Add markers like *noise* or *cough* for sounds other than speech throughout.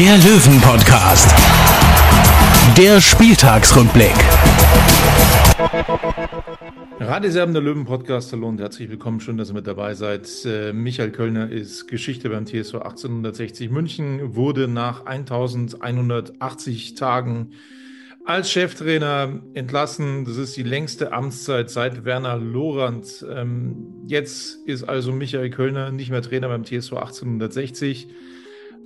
der Löwen-Podcast. Der Spieltagsrückblick. Radioserben der Löwen Podcast, hallo und herzlich willkommen, schön, dass ihr mit dabei seid. Äh, Michael Kölner ist Geschichte beim TSV 1860 München, wurde nach 1180 Tagen als Cheftrainer entlassen. Das ist die längste Amtszeit seit Werner Lorand. Ähm, jetzt ist also Michael Kölner nicht mehr Trainer beim TSV 1860.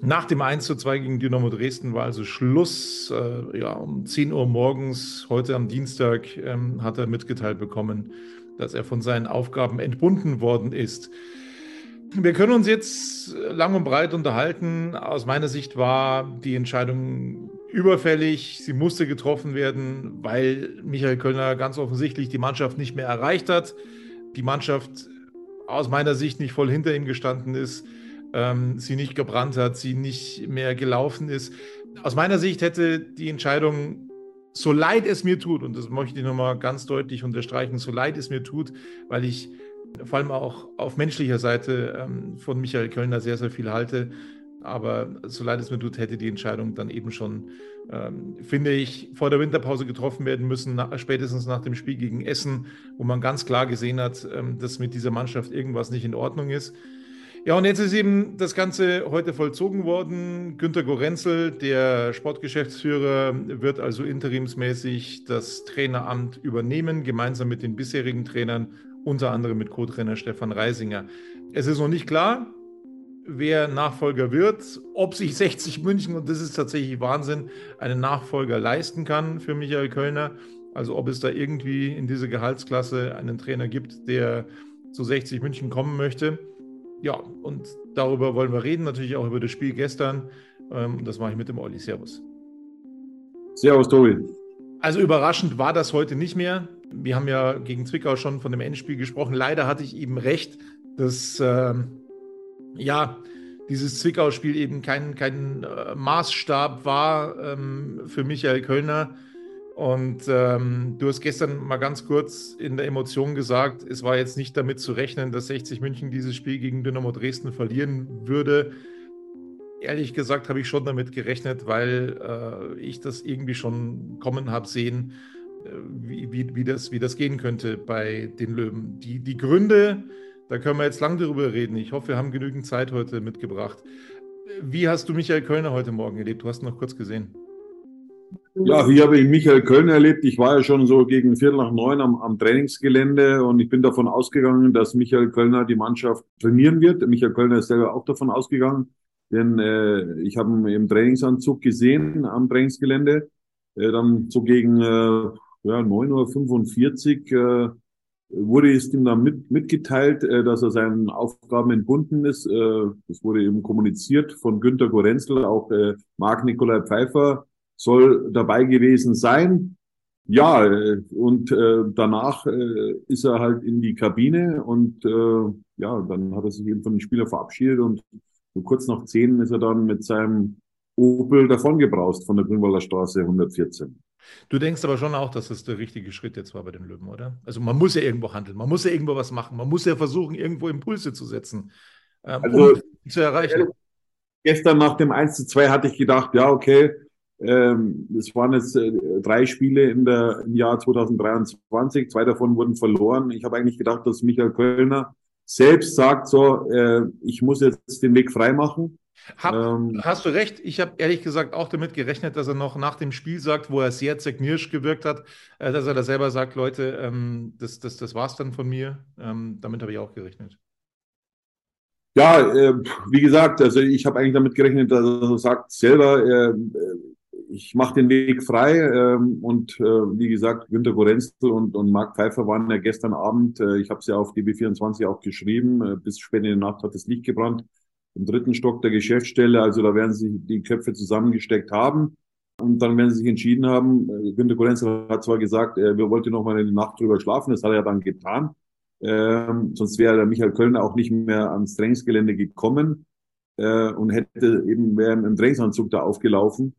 Nach dem 1 zu 2 gegen Dynamo Dresden war also Schluss. Äh, ja, um 10 Uhr morgens, heute am Dienstag, ähm, hat er mitgeteilt bekommen, dass er von seinen Aufgaben entbunden worden ist. Wir können uns jetzt lang und breit unterhalten. Aus meiner Sicht war die Entscheidung überfällig. Sie musste getroffen werden, weil Michael Kölner ganz offensichtlich die Mannschaft nicht mehr erreicht hat. Die Mannschaft aus meiner Sicht nicht voll hinter ihm gestanden ist ähm, sie nicht gebrannt hat, sie nicht mehr gelaufen ist. Aus meiner Sicht hätte die Entscheidung, so leid es mir tut, und das möchte ich nochmal ganz deutlich unterstreichen, so leid es mir tut, weil ich vor allem auch auf menschlicher Seite ähm, von Michael Kölner sehr, sehr viel halte. Aber so leid es mir tut, hätte die Entscheidung dann eben schon, ähm, finde ich, vor der Winterpause getroffen werden müssen, nach, spätestens nach dem Spiel gegen Essen, wo man ganz klar gesehen hat, ähm, dass mit dieser Mannschaft irgendwas nicht in Ordnung ist. Ja, und jetzt ist eben das Ganze heute vollzogen worden. Günter Gorenzel, der Sportgeschäftsführer, wird also interimsmäßig das Traineramt übernehmen, gemeinsam mit den bisherigen Trainern, unter anderem mit Co-Trainer Stefan Reisinger. Es ist noch nicht klar, wer Nachfolger wird, ob sich 60 München, und das ist tatsächlich Wahnsinn, einen Nachfolger leisten kann für Michael Kölner. Also ob es da irgendwie in diese Gehaltsklasse einen Trainer gibt, der zu 60 München kommen möchte ja, und darüber wollen wir reden, natürlich auch über das Spiel gestern. Ähm, das mache ich mit dem Olli. Servus. Servus, Tobi. Also überraschend war das heute nicht mehr. Wir haben ja gegen Zwickau schon von dem Endspiel gesprochen. Leider hatte ich eben recht, dass äh, ja dieses Zwickau-Spiel eben kein, kein äh, Maßstab war ähm, für Michael Kölner. Und ähm, du hast gestern mal ganz kurz in der Emotion gesagt, es war jetzt nicht damit zu rechnen, dass 60 München dieses Spiel gegen Dynamo Dresden verlieren würde. Ehrlich gesagt habe ich schon damit gerechnet, weil äh, ich das irgendwie schon kommen habe sehen, äh, wie, wie, wie, das, wie das gehen könnte bei den Löwen. Die, die Gründe, da können wir jetzt lang darüber reden. Ich hoffe, wir haben genügend Zeit heute mitgebracht. Wie hast du Michael Kölner heute Morgen erlebt? Du hast ihn noch kurz gesehen. Ja, hier habe ich Michael Köln erlebt. Ich war ja schon so gegen Viertel nach neun am, am Trainingsgelände und ich bin davon ausgegangen, dass Michael Kölner die Mannschaft trainieren wird. Michael Kölner ist selber auch davon ausgegangen, denn äh, ich habe ihn im Trainingsanzug gesehen am Trainingsgelände. Äh, dann so gegen äh, ja, 9.45 Uhr äh, wurde es ihm dann mit, mitgeteilt, äh, dass er seinen Aufgaben entbunden ist. Äh, das wurde eben kommuniziert von Günter Gorenzel, auch äh, Marc Nikolai Pfeiffer soll dabei gewesen sein. Ja, und äh, danach äh, ist er halt in die Kabine und äh, ja, dann hat er sich eben von den Spielern verabschiedet und so kurz nach zehn ist er dann mit seinem Opel davongebraust von der Grünwalder Straße 114. Du denkst aber schon auch, dass das der richtige Schritt jetzt war bei den Löwen, oder? Also man muss ja irgendwo handeln, man muss ja irgendwo was machen, man muss ja versuchen, irgendwo Impulse zu setzen, ähm, also, um zu erreichen. Gestern nach dem 1 zu 2 hatte ich gedacht, ja, okay, ähm, es waren jetzt äh, drei Spiele in der, im Jahr 2023, zwei davon wurden verloren. Ich habe eigentlich gedacht, dass Michael Kölner selbst sagt, so, äh, ich muss jetzt den Weg freimachen. Hab, ähm, hast du recht. Ich habe ehrlich gesagt auch damit gerechnet, dass er noch nach dem Spiel sagt, wo er sehr zerknirscht gewirkt hat, äh, dass er da selber sagt, Leute, ähm, das, das, das war's dann von mir. Ähm, damit habe ich auch gerechnet. Ja, äh, wie gesagt, also ich habe eigentlich damit gerechnet, dass er sagt selber, äh, ich mache den Weg frei ähm, und äh, wie gesagt, Günter Gorenzel und, und Marc Pfeiffer waren ja gestern Abend, äh, ich habe es ja auf DB24 auch geschrieben, äh, bis spät in die Nacht hat das Licht gebrannt. im dritten Stock der Geschäftsstelle. Also da werden sie die Köpfe zusammengesteckt haben. Und dann werden sie sich entschieden haben, äh, Günter Korenzer hat zwar gesagt, er wollte noch mal eine Nacht drüber schlafen, das hat er dann getan. Ähm, sonst wäre der Michael Kölner auch nicht mehr ans Trainingsgelände gekommen äh, und hätte eben wäre im Trainingsanzug da aufgelaufen.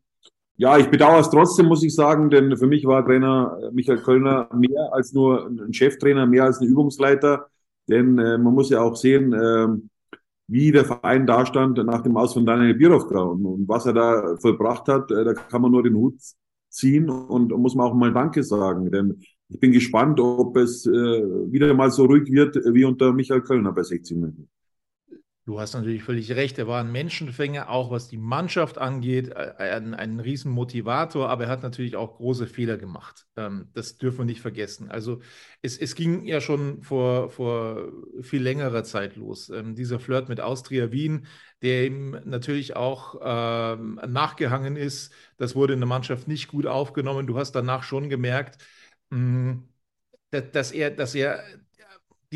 Ja, ich bedauere es trotzdem, muss ich sagen, denn für mich war Trainer Michael Kölner mehr als nur ein Cheftrainer, mehr als ein Übungsleiter. Denn äh, man muss ja auch sehen, äh, wie der Verein dastand nach dem Aus von Daniel Birovka und, und, was er da vollbracht hat, äh, da kann man nur den Hut ziehen und, und muss man auch mal Danke sagen. Denn ich bin gespannt, ob es äh, wieder mal so ruhig wird wie unter Michael Kölner bei 60 München. Du hast natürlich völlig recht. Er war ein Menschenfänger, auch was die Mannschaft angeht, äh, ein, ein Riesenmotivator, aber er hat natürlich auch große Fehler gemacht. Ähm, das dürfen wir nicht vergessen. Also es, es ging ja schon vor, vor viel längerer Zeit los. Ähm, dieser Flirt mit Austria Wien, der ihm natürlich auch ähm, nachgehangen ist, das wurde in der Mannschaft nicht gut aufgenommen. Du hast danach schon gemerkt, mm, dass er, dass er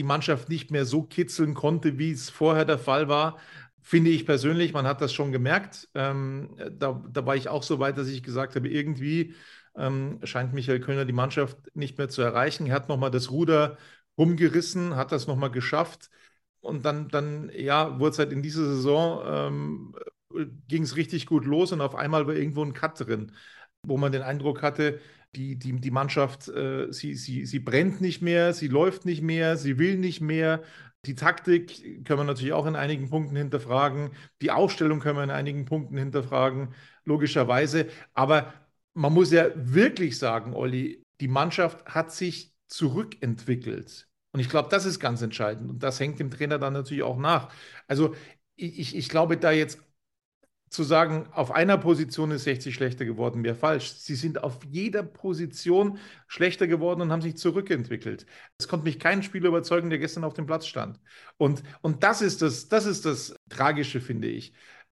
die Mannschaft nicht mehr so kitzeln konnte, wie es vorher der Fall war. Finde ich persönlich, man hat das schon gemerkt. Ähm, da, da, war ich auch so weit, dass ich gesagt habe, irgendwie ähm, scheint Michael Kölner die Mannschaft nicht mehr zu erreichen. Er hat nochmal das Ruder rumgerissen, hat das nochmal geschafft. Und dann, dann ja, wurde es halt in dieser Saison, ähm, ging es richtig gut los und auf einmal war irgendwo ein Cut drin, wo man den Eindruck hatte, die, die, die Mannschaft, äh, sie, sie, sie brennt nicht mehr, sie läuft nicht mehr, sie will nicht mehr. Die Taktik können wir natürlich auch in einigen Punkten hinterfragen. Die Aufstellung können wir in einigen Punkten hinterfragen, logischerweise. Aber man muss ja wirklich sagen, Olli, die Mannschaft hat sich zurückentwickelt. Und ich glaube, das ist ganz entscheidend. Und das hängt dem Trainer dann natürlich auch nach. Also ich, ich glaube, da jetzt zu sagen, auf einer Position ist 60 schlechter geworden, wäre falsch. Sie sind auf jeder Position schlechter geworden und haben sich zurückentwickelt. Es konnte mich kein Spieler überzeugen, der gestern auf dem Platz stand. Und, und das, ist das, das ist das Tragische, finde ich.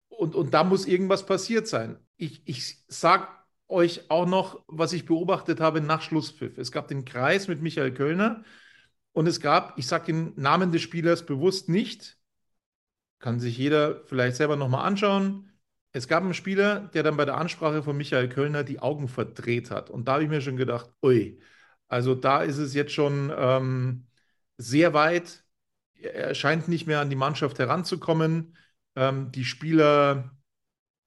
Und, und da muss irgendwas passiert sein. Ich, ich sage euch auch noch, was ich beobachtet habe nach Schlusspfiff. Es gab den Kreis mit Michael Kölner und es gab, ich sage den Namen des Spielers bewusst nicht, kann sich jeder vielleicht selber nochmal anschauen es gab einen Spieler, der dann bei der Ansprache von Michael Kölner die Augen verdreht hat. Und da habe ich mir schon gedacht, ui, also da ist es jetzt schon ähm, sehr weit. Er scheint nicht mehr an die Mannschaft heranzukommen. Ähm, die Spieler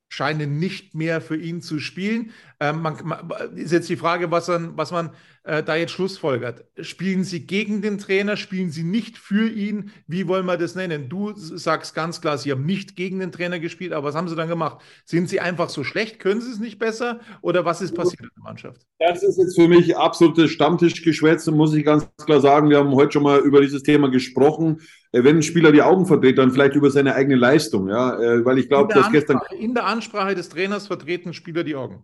scheinen nicht mehr für ihn zu spielen. Ähm, man, man, ist jetzt die Frage, was, man, was man äh, da jetzt schlussfolgert. Spielen Sie gegen den Trainer? Spielen Sie nicht für ihn? Wie wollen wir das nennen? Du sagst ganz klar, Sie haben nicht gegen den Trainer gespielt, aber was haben Sie dann gemacht? Sind Sie einfach so schlecht? Können Sie es nicht besser? Oder was ist passiert in der Mannschaft? Das ist jetzt für mich absolutes Stammtischgeschwätz, muss ich ganz klar sagen. Wir haben heute schon mal über dieses Thema gesprochen. Äh, wenn ein Spieler die Augen verdreht, dann vielleicht über seine eigene Leistung, ja, äh, weil ich glaube, dass gestern. In der Ansprache des Trainers vertreten Spieler die Augen.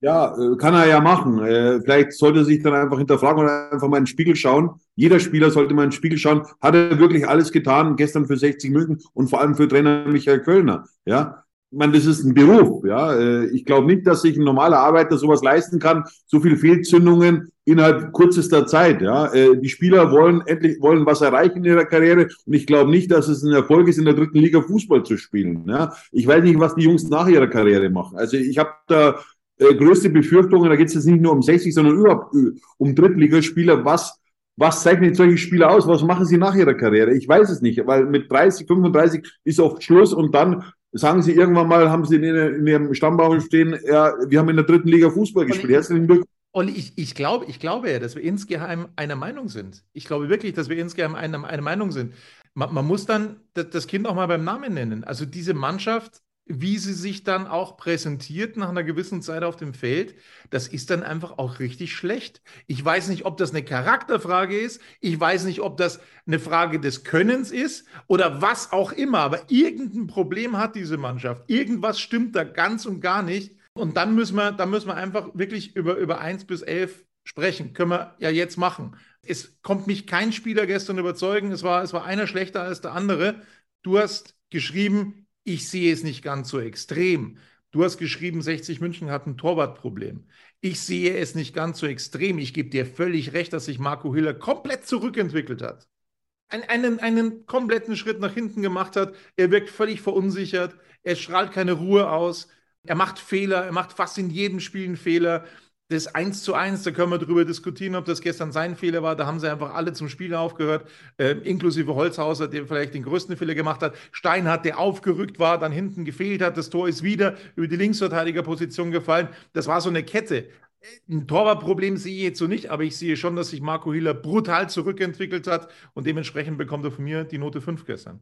Ja, äh, kann er ja machen. Vielleicht sollte er sich dann einfach hinterfragen oder einfach mal in den Spiegel schauen. Jeder Spieler sollte mal in den Spiegel schauen. Hat er wirklich alles getan gestern für 60 München und vor allem für Trainer Michael Kölner? Ja, ich meine, das ist ein Beruf, ja. Äh, ich glaube nicht, dass sich ein normaler Arbeiter sowas leisten kann, so viele Fehlzündungen innerhalb kürzester Zeit, ja. Äh, die Spieler wollen endlich, wollen was erreichen in ihrer Karriere und ich glaube nicht, dass es ein Erfolg ist, in der dritten Liga Fußball zu spielen, ja. Ich weiß nicht, was die Jungs nach ihrer Karriere machen. Also ich habe da äh, größte Befürchtungen, da geht es jetzt nicht nur um 60, sondern überhaupt um Drittligaspieler, was was zeichnet solche Spieler aus? Was machen sie nach ihrer Karriere? Ich weiß es nicht, weil mit 30, 35 ist oft Schluss und dann sagen sie irgendwann mal, haben sie in, in ihrem Stammbaum stehen, ja, wir haben in der dritten Liga Fußball gespielt. Herzlichen Glückwunsch. Olli, ich, ich, glaube, ich glaube ja, dass wir insgeheim einer Meinung sind. Ich glaube wirklich, dass wir insgeheim einer, einer Meinung sind. Man, man muss dann das Kind auch mal beim Namen nennen. Also diese Mannschaft wie sie sich dann auch präsentiert nach einer gewissen Zeit auf dem Feld, das ist dann einfach auch richtig schlecht. Ich weiß nicht, ob das eine Charakterfrage ist, ich weiß nicht, ob das eine Frage des Könnens ist oder was auch immer, aber irgendein Problem hat diese Mannschaft. Irgendwas stimmt da ganz und gar nicht. Und dann müssen wir, dann müssen wir einfach wirklich über, über 1 bis 11 sprechen. Können wir ja jetzt machen. Es kommt mich kein Spieler gestern überzeugen. Es war, es war einer schlechter als der andere. Du hast geschrieben, ich sehe es nicht ganz so extrem. Du hast geschrieben, 60 München hat ein Torwartproblem. Ich sehe es nicht ganz so extrem. Ich gebe dir völlig recht, dass sich Marco Hiller komplett zurückentwickelt hat. einen, einen kompletten Schritt nach hinten gemacht hat. Er wirkt völlig verunsichert. Er strahlt keine Ruhe aus. Er macht Fehler. Er macht fast in jedem Spiel einen Fehler. Das 1 zu 1, da können wir darüber diskutieren, ob das gestern sein Fehler war. Da haben sie einfach alle zum Spiel aufgehört, äh, inklusive Holzhauser, der vielleicht den größten Fehler gemacht hat. Steinhardt, der aufgerückt war, dann hinten gefehlt hat. Das Tor ist wieder über die Linksverteidigerposition gefallen. Das war so eine Kette. Ein Torwartproblem sehe ich jetzt so nicht, aber ich sehe schon, dass sich Marco Hiller brutal zurückentwickelt hat und dementsprechend bekommt er von mir die Note 5 gestern.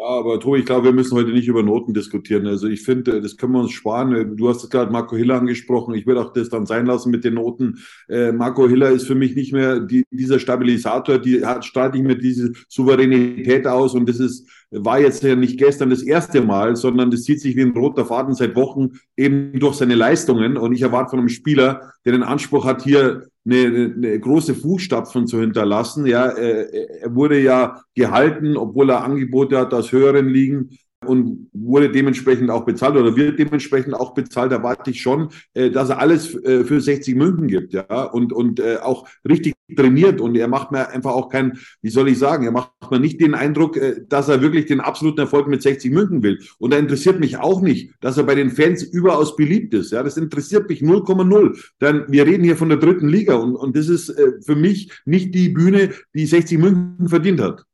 Ja, aber Tobi, ich glaube, wir müssen heute nicht über Noten diskutieren. Also ich finde, das können wir uns sparen. Du hast gerade Marco Hiller angesprochen. Ich würde auch das dann sein lassen mit den Noten. Äh, Marco Hiller ist für mich nicht mehr die, dieser Stabilisator, die hat, strahlt nicht mehr diese Souveränität aus. Und das ist, war jetzt ja nicht gestern das erste Mal, sondern das zieht sich wie ein roter Faden seit Wochen eben durch seine Leistungen. Und ich erwarte von einem Spieler, der den Anspruch hat, hier eine, eine große Fußstapfen zu hinterlassen. Ja, er wurde ja gehalten, obwohl er Angebote hat aus höheren Ligen und wurde dementsprechend auch bezahlt oder wird dementsprechend auch bezahlt. Da warte ich schon, äh, dass er alles äh, für 60 München gibt, ja, und, und äh, auch richtig trainiert. Und er macht mir einfach auch keinen, wie soll ich sagen, er macht mir nicht den Eindruck, dass er wirklich den absoluten Erfolg mit 60 München will. Und da interessiert mich auch nicht, dass er bei den Fans überaus beliebt ist. Ja, das interessiert mich 0,0. Denn wir reden hier von der dritten Liga und, und das ist für mich nicht die Bühne, die 60 München verdient hat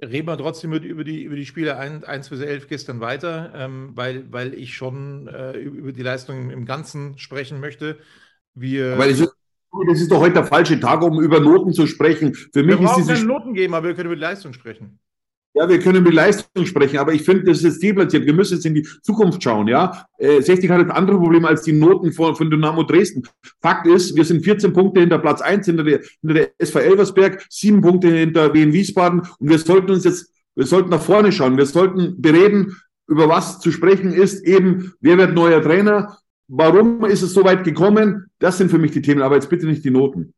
reden wir trotzdem über die, über die Spiele 1, 1 bis 11 gestern weiter, ähm, weil, weil ich schon äh, über die Leistung im Ganzen sprechen möchte. Wir, aber das ist, das ist doch heute der falsche Tag, um über Noten zu sprechen. Für mich wir ist diese keine Noten geben, aber wir können über die Leistung sprechen. Ja, wir können über Leistung sprechen, aber ich finde, das ist jetzt deplatziert. Wir müssen jetzt in die Zukunft schauen, ja. Äh, 60 hat jetzt andere Probleme als die Noten von, von Dynamo Dresden. Fakt ist, wir sind 14 Punkte hinter Platz 1, hinter der, hinter der SV Elversberg, sieben Punkte hinter Wien Wiesbaden und wir sollten uns jetzt, wir sollten nach vorne schauen. Wir sollten bereden, über was zu sprechen ist, eben, wer wird neuer Trainer, warum ist es so weit gekommen? Das sind für mich die Themen, aber jetzt bitte nicht die Noten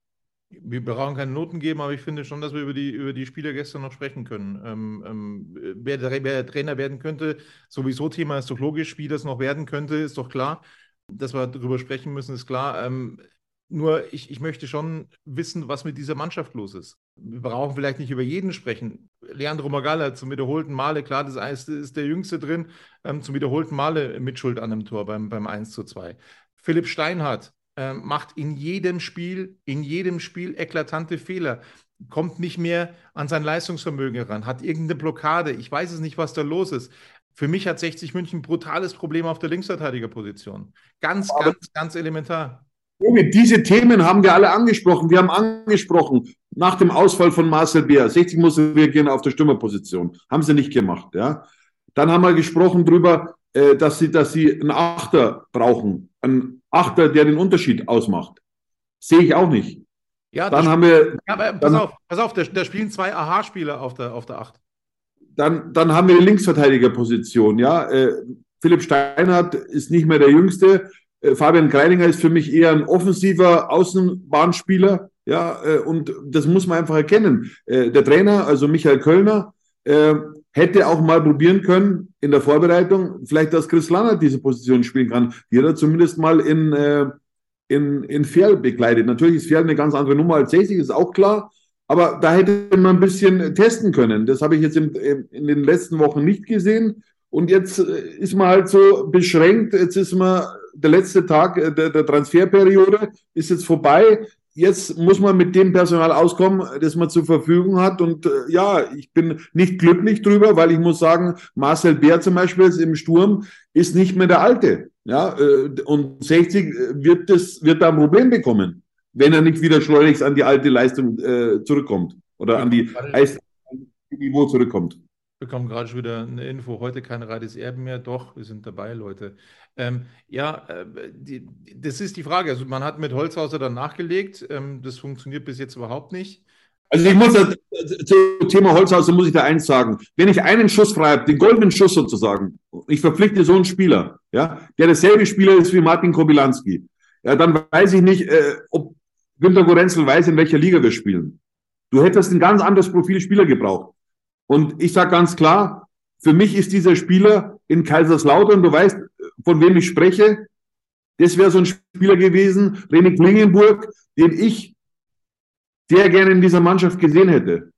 wir brauchen keine Noten geben, aber ich finde schon, dass wir über die, über die Spieler gestern noch sprechen können. Ähm, ähm, wer, wer, Trainer werden könnte, sowieso Thema ist doch logisch, wie das noch werden könnte, ist doch klar. Dass wir darüber sprechen müssen, ist klar. Ähm, nur ich, ich möchte schon wissen, was mit dieser Mannschaft los ist. Wir brauchen vielleicht nicht über jeden sprechen. Leandro Magala zum wiederholten Male, klar, das ist, ist der Jüngste drin, ähm, zum wiederholten Male Mitschuld an einem Tor beim, beim 1 zu 2. Philipp Steinhardt, äh, macht in jedem Spiel, in jedem Spiel eklatante Fehler, kommt nicht mehr an sein Leistungsvermögen ran, hat irgendeine Blockade. Ich weiß es nicht, was da los ist. Für mich hat 60 München ein brutales Problem auf der Linksverteidigerposition. Ganz, Aber ganz, ganz elementar. Diese Themen haben wir alle angesprochen. Wir haben angesprochen, nach dem Ausfall von Marcel Beer, 60 muss reagieren auf der Stürmerposition. Haben sie nicht gemacht. Ja? Dann haben wir gesprochen darüber, äh, dass, sie, dass sie einen Achter brauchen. Einen Achter, der den Unterschied ausmacht. Sehe ich auch nicht. Ja, dann haben wir. Ja, aber pass dann, auf, pass auf, da, da spielen zwei Aha-Spieler auf der, auf der Acht. Dann, dann haben wir die Linksverteidigerposition, ja. Äh, Philipp Steinhardt ist nicht mehr der Jüngste. Äh, Fabian Kreininger ist für mich eher ein offensiver Außenbahnspieler, ja, äh, und das muss man einfach erkennen. Äh, der Trainer, also Michael Kölner, äh, hätte auch mal probieren können in der Vorbereitung, vielleicht, dass Chris Lannert diese Position spielen kann. Die hat er zumindest mal in, äh, in, in Ferl begleitet. Natürlich ist Ferl eine ganz andere Nummer als 60, ist auch klar. Aber da hätte man ein bisschen testen können. Das habe ich jetzt in, in den letzten Wochen nicht gesehen. Und jetzt äh, ist man halt so beschränkt. Jetzt ist man der letzte Tag der, der Transferperiode ist jetzt vorbei jetzt muss man mit dem Personal auskommen, das man zur Verfügung hat. Und äh, ja, ich bin nicht glücklich drüber, weil ich muss sagen, Marcel Bär zum Beispiel im Sturm ist nicht mehr der Alte. Ja, äh, und 60 äh, wird das, wird da ein Problem bekommen, wenn er nicht wieder schleunigst an die alte Leistung äh, zurückkommt oder an die Niveau zurückkommt bekommen gerade schon wieder eine Info, heute kein Radis Erben mehr. Doch, wir sind dabei, Leute. Ähm, ja, äh, die, das ist die Frage. Also man hat mit Holzhauser dann nachgelegt. Ähm, das funktioniert bis jetzt überhaupt nicht. Also ich muss das, zum Thema Holzhauser muss ich da eins sagen. Wenn ich einen Schuss frei habe, den goldenen Schuss sozusagen, ich verpflichte so einen Spieler, ja, der derselbe Spieler ist wie Martin Kobilanski, ja, dann weiß ich nicht, äh, ob Günter Gorenzel weiß, in welcher Liga wir spielen. Du hättest ein ganz anderes Profil Spieler gebraucht. Und ich sage ganz klar, für mich ist dieser Spieler in Kaiserslautern, du weißt, von wem ich spreche, das wäre so ein Spieler gewesen, René Klingenburg, den ich sehr gerne in dieser Mannschaft gesehen hätte.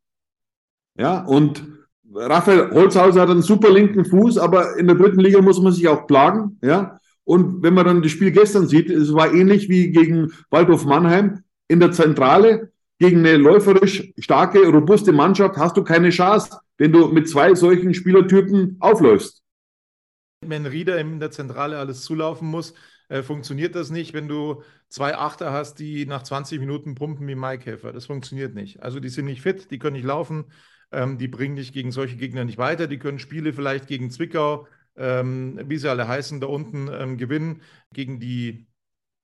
Ja, und Raphael Holzhauser hat einen super linken Fuß, aber in der dritten Liga muss man sich auch plagen. Ja, und wenn man dann das Spiel gestern sieht, es war ähnlich wie gegen Waldhof Mannheim in der Zentrale. Gegen eine läuferisch starke, robuste Mannschaft hast du keine Chance, wenn du mit zwei solchen Spielertypen aufläufst. Wenn Rieder in der Zentrale alles zulaufen muss, äh, funktioniert das nicht, wenn du zwei Achter hast, die nach 20 Minuten pumpen wie Maikäfer. Das funktioniert nicht. Also die sind nicht fit, die können nicht laufen, ähm, die bringen dich gegen solche Gegner nicht weiter, die können Spiele vielleicht gegen Zwickau, ähm, wie sie alle heißen, da unten ähm, gewinnen, gegen die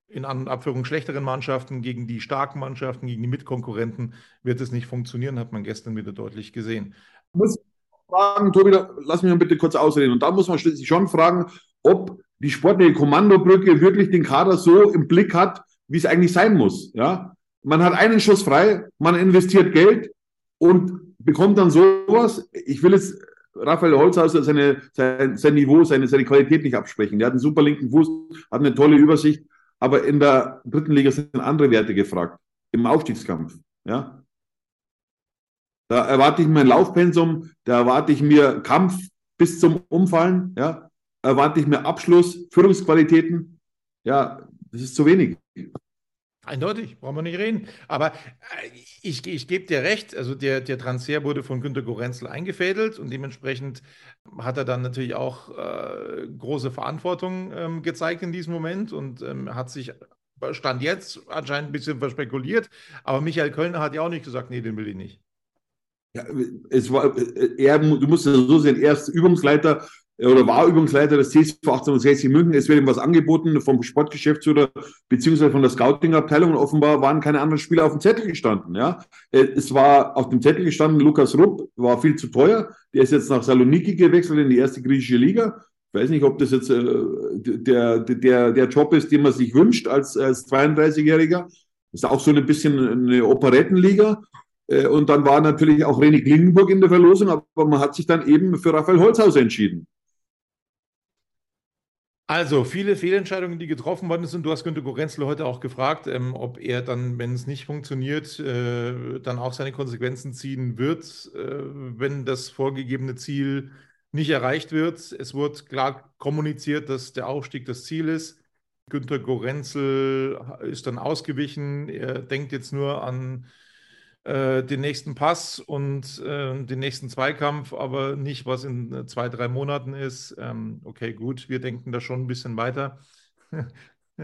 in Abführung schlechteren Mannschaften, gegen die starken Mannschaften, gegen die Mitkonkurrenten wird es nicht funktionieren, hat man gestern wieder deutlich gesehen. Muss fragen, Tobi, lass mich mal bitte kurz ausreden. Und da muss man sich schon fragen, ob die sportliche Kommandobrücke wirklich den Kader so im Blick hat, wie es eigentlich sein muss. Ja? Man hat einen Schuss frei, man investiert Geld und bekommt dann sowas. Ich will jetzt Raphael Holzhauser seine, sein, sein Niveau, seine, seine Qualität nicht absprechen. Der hat einen super linken Fuß, hat eine tolle Übersicht, aber in der dritten Liga sind andere Werte gefragt. Im Aufstiegskampf. Ja? Da erwarte ich mir ein Laufpensum, da erwarte ich mir Kampf bis zum Umfallen, ja, erwarte ich mir Abschluss, Führungsqualitäten. Ja, das ist zu wenig. Eindeutig, brauchen wir nicht reden. Aber äh, ich, ich gebe dir recht, also der, der Transfer wurde von Günter Gorenzel eingefädelt und dementsprechend hat er dann natürlich auch äh, große Verantwortung ähm, gezeigt in diesem Moment und ähm, hat sich Stand jetzt anscheinend ein bisschen verspekuliert. Aber Michael Kölner hat ja auch nicht gesagt, nee, den will ich nicht. Ja, es war, er, du musst es so sehen, er ist Übungsleiter oder war Übungsleiter des TSV 1860 München. Es wird ihm was angeboten vom Sportgeschäftsführer beziehungsweise von der Scouting-Abteilung und offenbar waren keine anderen Spieler auf dem Zettel gestanden. Ja, es war auf dem Zettel gestanden, Lukas Rupp war viel zu teuer. Der ist jetzt nach Saloniki gewechselt in die erste griechische Liga. Ich weiß nicht, ob das jetzt äh, der, der, der Job ist, den man sich wünscht als, als 32-Jähriger. Das ist auch so ein bisschen eine Operettenliga. Äh, und dann war natürlich auch René Klingenburg in der Verlosung, aber man hat sich dann eben für Raphael Holzhaus entschieden. Also viele Fehlentscheidungen, die getroffen worden sind. Du hast Günter Gorenzel heute auch gefragt, ähm, ob er dann, wenn es nicht funktioniert, äh, dann auch seine Konsequenzen ziehen wird, äh, wenn das vorgegebene Ziel nicht erreicht wird. Es wurde klar kommuniziert, dass der Aufstieg das Ziel ist. Günter Gorenzel ist dann ausgewichen. Er denkt jetzt nur an äh, den nächsten Pass und äh, den nächsten Zweikampf, aber nicht, was in äh, zwei, drei Monaten ist. Ähm, okay, gut, wir denken da schon ein bisschen weiter. *laughs*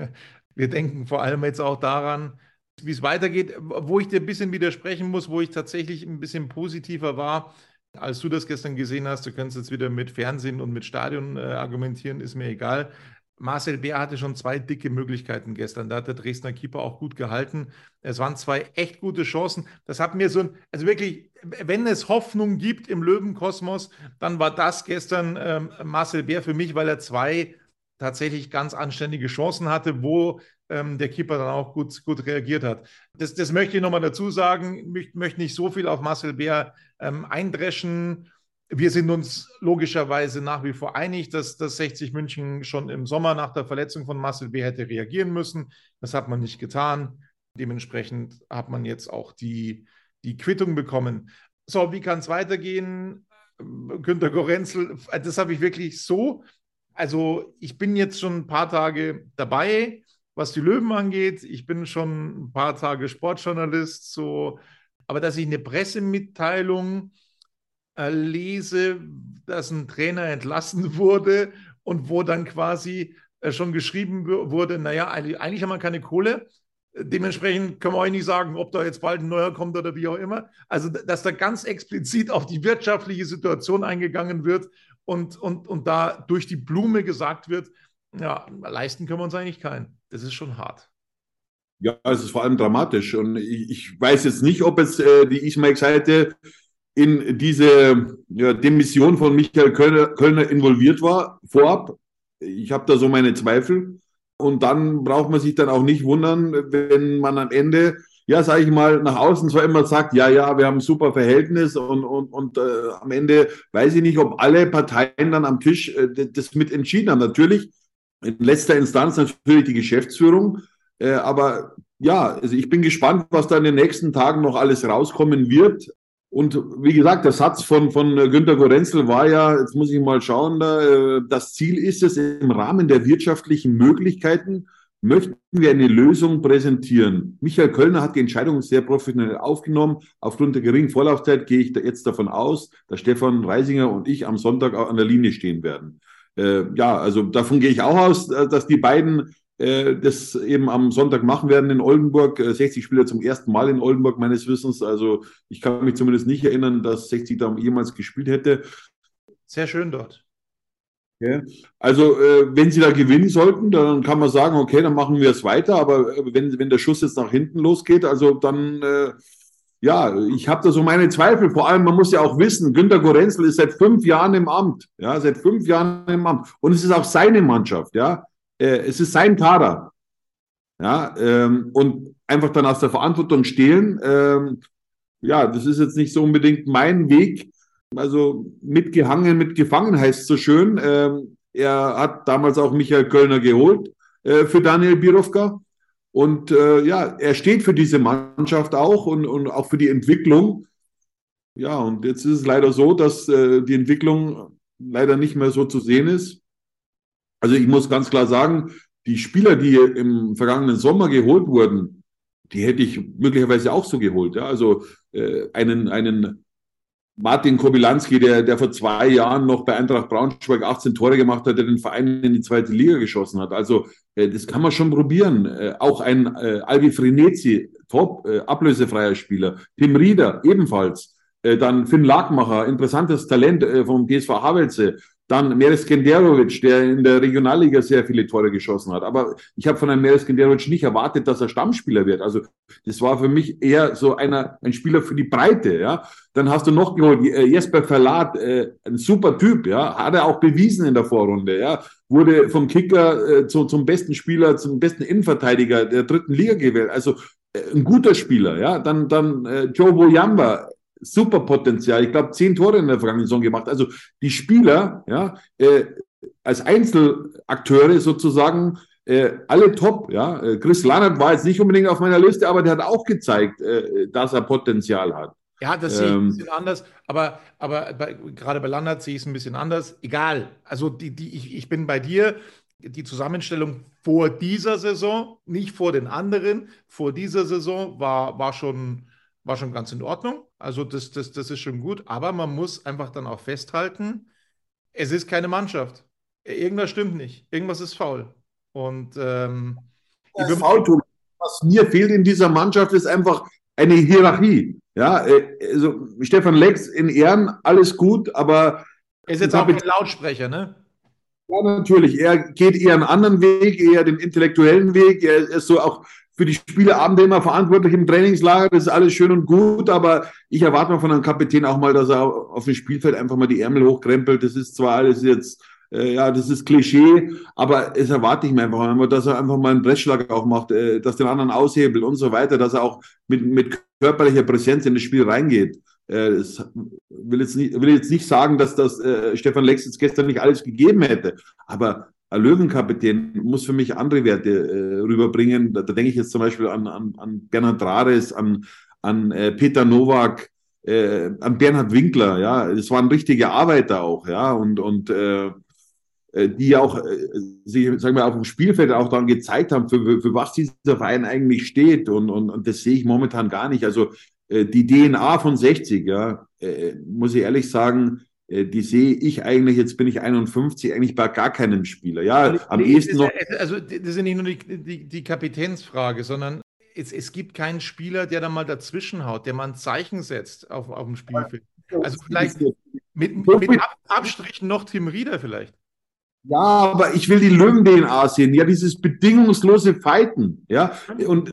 wir denken vor allem jetzt auch daran, wie es weitergeht, wo ich dir ein bisschen widersprechen muss, wo ich tatsächlich ein bisschen positiver war, als du das gestern gesehen hast. Du kannst jetzt wieder mit Fernsehen und mit Stadion äh, argumentieren, ist mir egal. Marcel Bär hatte schon zwei dicke Möglichkeiten gestern. Da hat der Dresdner Keeper auch gut gehalten. Es waren zwei echt gute Chancen. Das hat mir so ein, also wirklich, wenn es Hoffnung gibt im Löwenkosmos, dann war das gestern ähm, Marcel Bär für mich, weil er zwei tatsächlich ganz anständige Chancen hatte, wo ähm, der Keeper dann auch gut, gut reagiert hat. Das, das möchte ich nochmal dazu sagen. Ich möchte nicht so viel auf Marcel Bär ähm, eindreschen wir sind uns logischerweise nach wie vor einig, dass, dass 60 München schon im Sommer nach der Verletzung von Marcel B. hätte reagieren müssen. Das hat man nicht getan. Dementsprechend hat man jetzt auch die, die Quittung bekommen. So, wie kann es weitergehen? Günter Gorenzel, das habe ich wirklich so. Also, ich bin jetzt schon ein paar Tage dabei, was die Löwen angeht. Ich bin schon ein paar Tage Sportjournalist, so. Aber dass ich eine Pressemitteilung lese, dass ein Trainer entlassen wurde und wo dann quasi äh, schon geschrieben wurde, naja, eigentlich, eigentlich haben wir keine Kohle. Dementsprechend können wir euch nicht sagen, ob da jetzt bald ein neuer kommt oder wie auch immer. Also, dass da ganz explizit auf die wirtschaftliche Situation eingegangen wird und, und, und da durch die Blume gesagt wird, ja, leisten können wir uns eigentlich keinen. Das ist schon hart. Ja, es ist vor allem dramatisch. Und ich, ich weiß jetzt nicht, ob es äh, die Ismail-Seite in diese ja, Demission von Michael Kölner, Kölner involviert war, vorab. Ich habe da so meine Zweifel. Und dann braucht man sich dann auch nicht wundern, wenn man am Ende, ja, sage ich mal, nach außen zwar immer sagt, ja, ja, wir haben ein super Verhältnis und, und, und äh, am Ende weiß ich nicht, ob alle Parteien dann am Tisch äh, das mit entschieden haben. Natürlich, in letzter Instanz natürlich die Geschäftsführung, äh, aber ja, also ich bin gespannt, was da in den nächsten Tagen noch alles rauskommen wird. Und wie gesagt, der Satz von, von Günter Gorenzel war ja, jetzt muss ich mal schauen, da, das Ziel ist es, im Rahmen der wirtschaftlichen Möglichkeiten möchten wir eine Lösung präsentieren. Michael Kölner hat die Entscheidung sehr professionell aufgenommen. Aufgrund der geringen Vorlaufzeit gehe ich da jetzt davon aus, dass Stefan Reisinger und ich am Sonntag auch an der Linie stehen werden. Äh, ja, also davon gehe ich auch aus, dass die beiden äh, das eben am Sonntag machen werden in Oldenburg. 60 äh, Spieler zum ersten Mal in Oldenburg meines Wissens. Also ich kann mich zumindest nicht erinnern, dass 60 da jemals gespielt hätte. Sehr schön dort. Ja. Also äh, wenn sie da gewinnen sollten, dann kann man sagen, okay, dann machen wir es weiter. Aber äh, wenn, wenn der Schuss jetzt nach hinten losgeht, also dann, äh, ja, ich habe da so meine Zweifel. Vor allem, man muss ja auch wissen, Günter Gorenzel ist seit fünf Jahren im Amt. Ja, seit fünf Jahren im Amt. Und es ist auch seine Mannschaft, ja äh, es ist sein Kader. Ja, ähm, und einfach dann aus der Verantwortung stehlen, ähm, ja, das ist jetzt nicht so unbedingt mein Weg. Also mitgehangen, mitgefangen heißt so schön. Ähm, er hat damals auch Michael Kölner geholt äh, für Daniel Birovka. Und äh, ja, er steht für diese Mannschaft auch und, und auch für die Entwicklung. Ja, und jetzt ist es leider so, dass äh, die Entwicklung leider nicht mehr so zu sehen ist. Also ich muss ganz klar sagen, die Spieler, die im vergangenen Sommer geholt wurden, die hätte ich möglicherweise auch so geholt. Ja? Also äh, einen, einen Martin Kobilanski, der, der vor zwei Jahren noch bei Eintracht Braunschweig 18 Tore gemacht hat, der den Verein in die zweite Liga geschossen hat. Also äh, das kann man schon probieren. Äh, auch ein äh, Albi Frenetzi, top, äh, ablösefreier Spieler. Tim Rieder, ebenfalls. Äh, dann Finn Lagmacher, interessantes Talent äh, vom PSV Havelse. Dann Meres Genderovic, der in der Regionalliga sehr viele Tore geschossen hat. Aber ich habe von einem Meres Genderovic nicht erwartet, dass er Stammspieler wird. Also das war für mich eher so einer, ein Spieler für die Breite. Ja, Dann hast du noch geholt, äh, Jesper Verlat, äh, ein super Typ. Ja, Hat er auch bewiesen in der Vorrunde. Ja, Wurde vom Kicker äh, zu, zum besten Spieler, zum besten Innenverteidiger der dritten Liga gewählt. Also äh, ein guter Spieler. Ja, Dann, dann äh, Joe Boyamba, super Potenzial. Ich glaube, zehn Tore in der vergangenen Saison gemacht. Also die Spieler, ja, äh, als Einzelakteure sozusagen, äh, alle top, ja. Äh, Chris Lannert war jetzt nicht unbedingt auf meiner Liste, aber der hat auch gezeigt, äh, dass er Potenzial hat. Ja, das sehe ich ein bisschen anders, aber, aber bei, gerade bei Lannert sehe ich es ein bisschen anders. Egal. Also die, die, ich, ich bin bei dir. Die Zusammenstellung vor dieser Saison, nicht vor den anderen, vor dieser Saison war, war schon war schon ganz in Ordnung. Also das, das, das ist schon gut. Aber man muss einfach dann auch festhalten, es ist keine Mannschaft. Irgendwas stimmt nicht. Irgendwas ist faul. Und ähm, ja, faul, was mir fehlt in dieser Mannschaft, ist einfach eine Hierarchie. Ja, äh, also Stefan Lex in Ehren, alles gut, aber. Er ist jetzt auch kein Lautsprecher, ne? Ja, natürlich. Er geht eher einen anderen Weg, eher den intellektuellen Weg. Er ist so auch für die Spieleabende immer verantwortlich im Trainingslager. Das ist alles schön und gut, aber ich erwarte mal von einem Kapitän auch mal, dass er auf dem Spielfeld einfach mal die Ärmel hochkrempelt. Das ist zwar alles jetzt, äh, ja, das ist Klischee, aber es erwarte ich mir einfach einmal, dass er einfach mal einen Pressschlag auch macht, äh, dass den anderen aushebelt und so weiter, dass er auch mit, mit körperlicher Präsenz in das Spiel reingeht. Äh, will jetzt nicht, will jetzt nicht sagen, dass das äh, Stefan Lex jetzt gestern nicht alles gegeben hätte, aber Löwenkapitän muss für mich andere Werte äh, rüberbringen. Da, da, denke ich jetzt zum Beispiel an, an, an Bernhard Rares, an, an äh, Peter Nowak, äh, an Bernhard Winkler. Ja, das waren richtige Arbeiter auch, ja, und, und äh, äh die auch äh, sich, sagen wir, auf dem Spielfeld auch dann gezeigt haben, für, für, für was dieser Verein eigentlich steht. Und, und, und das sehe ich momentan gar nicht. Also die DNA von 60, ja, muss ich ehrlich sagen, die sehe ich eigentlich, jetzt bin ich 51, eigentlich bei gar keinem Spieler. Ja, am nee, ehesten noch. Also, das ist ja nicht nur die, die, die Kapitänsfrage, sondern es, es gibt keinen Spieler, der da mal dazwischen haut, der mal ein Zeichen setzt auf, auf dem Spielfeld. Also, vielleicht mit, mit Abstrichen noch Tim Rieder vielleicht. Ja, aber ich will die Löwen-DNA sehen. Ja, dieses bedingungslose Fighten. Ja, und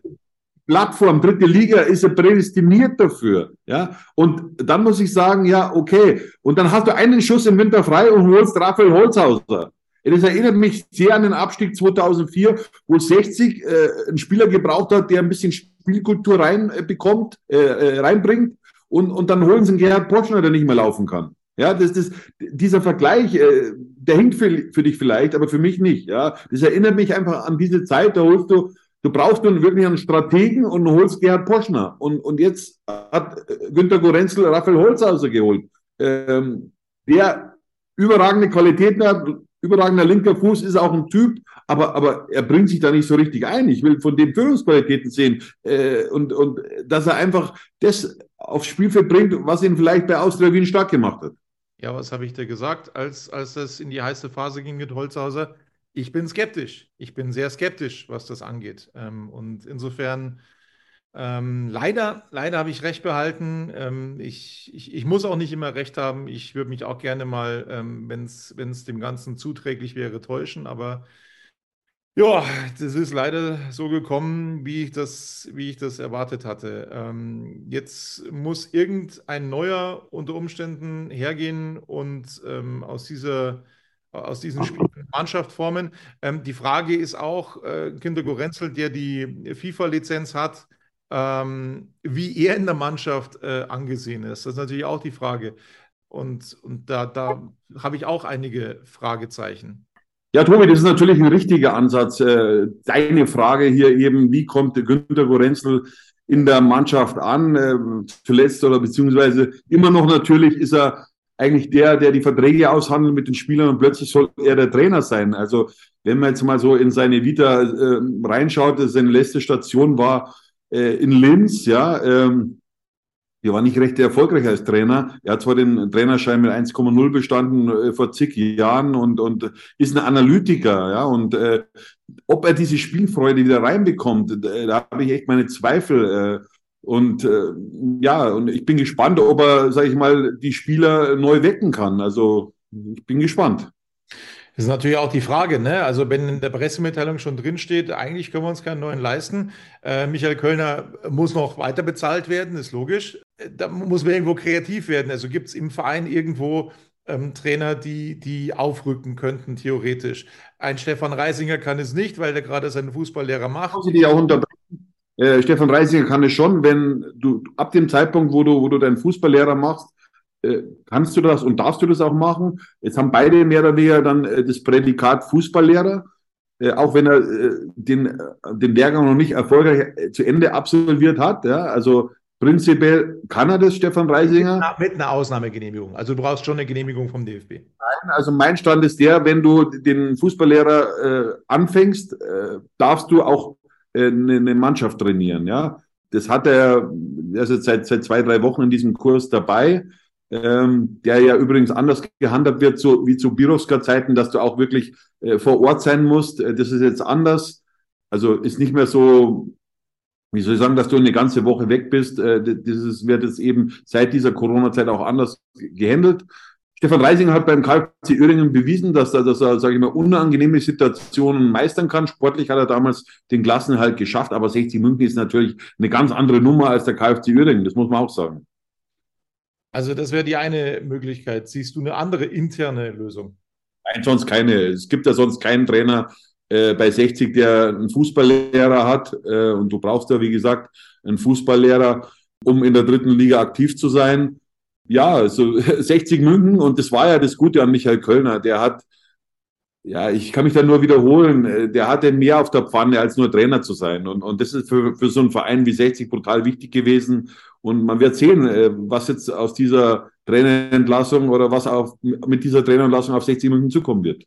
Plattform, dritte Liga, ist er prädestiniert dafür. Ja, und dann muss ich sagen, ja, okay. Und dann hast du einen Schuss im Winter frei und holst Raphael Holzhauser. Das erinnert mich sehr an den Abstieg 2004, wo 60 äh, einen Spieler gebraucht hat, der ein bisschen Spielkultur reinbekommt, äh, äh, reinbringt. Und, und dann holen sie einen Gerhard Poschner, der nicht mehr laufen kann. Ja, das, das, dieser Vergleich, äh, der hinkt für, für dich vielleicht, aber für mich nicht. Ja, das erinnert mich einfach an diese Zeit. Da holst du Du brauchst nun wirklich einen Strategen und holst Gerhard Poschner. Und, und jetzt hat Günter Gorenzel Raphael Holzhauser geholt, ähm, der überragende Qualitäten hat, überragender linker Fuß, ist auch ein Typ, aber, aber er bringt sich da nicht so richtig ein. Ich will von dem Führungsqualitäten sehen äh, und, und dass er einfach das aufs Spielfeld bringt, was ihn vielleicht bei Austria Wien stark gemacht hat. Ja, was habe ich dir gesagt, als, als das in die heiße Phase ging mit Holzhauser? Ich bin skeptisch. Ich bin sehr skeptisch, was das angeht. Ähm, und insofern, ähm, leider, leider habe ich recht behalten. Ähm, ich, ich, ich muss auch nicht immer recht haben. Ich würde mich auch gerne mal, ähm, wenn es dem Ganzen zuträglich wäre, täuschen. Aber ja, das ist leider so gekommen, wie ich das, wie ich das erwartet hatte. Ähm, jetzt muss irgendein neuer unter Umständen hergehen und ähm, aus dieser aus diesen Spielen Mannschaft formen. Ähm, die Frage ist auch, äh, Kinder Gorenzel, der die FIFA-Lizenz hat, ähm, wie er in der Mannschaft äh, angesehen ist. Das ist natürlich auch die Frage. Und, und da, da habe ich auch einige Fragezeichen. Ja, Tobi, das ist natürlich ein richtiger Ansatz. Äh, deine Frage hier eben, wie kommt Günter Gorenzel in der Mannschaft an? Äh, zuletzt oder beziehungsweise immer noch natürlich ist er eigentlich der, der die Verträge aushandelt mit den Spielern und plötzlich soll er der Trainer sein. Also wenn man jetzt mal so in seine Vita äh, reinschaut, seine letzte Station war äh, in Linz, ja, ähm, er war nicht recht erfolgreich als Trainer. Er hat zwar den Trainerschein mit 1,0 bestanden äh, vor zig Jahren und, und ist ein Analytiker, ja, und äh, ob er diese Spielfreude wieder reinbekommt, da habe ich echt meine Zweifel. Äh, und äh, ja, und ich bin gespannt, ob er, sage ich mal, die Spieler neu wecken kann. Also ich bin gespannt. Das ist natürlich auch die Frage, ne? Also wenn in der Pressemitteilung schon drinsteht, eigentlich können wir uns keinen neuen leisten. Äh, Michael Kölner muss noch weiter bezahlt werden, ist logisch. Da muss man irgendwo kreativ werden. Also gibt es im Verein irgendwo ähm, Trainer, die, die aufrücken könnten, theoretisch. Ein Stefan Reisinger kann es nicht, weil der gerade seinen Fußballlehrer macht. Sie die auch unterbrechen? Äh, Stefan Reisinger kann es schon, wenn du ab dem Zeitpunkt, wo du, wo du deinen Fußballlehrer machst, äh, kannst du das und darfst du das auch machen. Jetzt haben beide mehr oder weniger dann äh, das Prädikat Fußballlehrer, auch wenn er den, den Lehrgang noch nicht erfolgreich zu Ende absolviert hat. Ja, also prinzipiell kann er das, Stefan Reisinger. Mit einer Ausnahmegenehmigung. Also du brauchst schon eine Genehmigung vom DFB. Nein, also mein Stand ist der, wenn du den Fußballlehrer anfängst, darfst du auch eine, eine Mannschaft trainieren, ja. Das hat er, er ist jetzt seit, seit zwei, drei Wochen in diesem Kurs dabei, ähm, der ja übrigens anders gehandhabt wird, so wie zu Birovska-Zeiten, dass du auch wirklich äh, vor Ort sein musst. Äh, das ist jetzt anders. Also ist nicht mehr so, wie soll ich sagen, dass du eine ganze Woche weg bist. Äh, das wird jetzt eben seit dieser Corona-Zeit auch anders gehandelt. Stefan Reising hat beim KfC Öhringen bewiesen, dass er, dass er, sage ich mal, unangenehme Situationen meistern kann. Sportlich hat er damals den Klassenhalt geschafft, aber 60 München ist natürlich eine ganz andere Nummer als der KfC Öhringen, das muss man auch sagen. Also das wäre die eine Möglichkeit. Siehst du eine andere interne Lösung? Nein, sonst keine. Es gibt ja sonst keinen Trainer äh, bei 60, der einen Fußballlehrer hat. Äh, und du brauchst ja, wie gesagt, einen Fußballlehrer, um in der dritten Liga aktiv zu sein ja, so *laughs* 60 München und das war ja das Gute an Michael Kölner. Der hat, ja, ich kann mich da nur wiederholen, äh, der hatte mehr auf der Pfanne, als nur Trainer zu sein. Und, und das ist für, für so einen Verein wie 60 brutal wichtig gewesen. Und man wird sehen, äh, was jetzt aus dieser Trainerentlassung oder was auch mit dieser Trainerentlassung auf 60 München zukommen wird.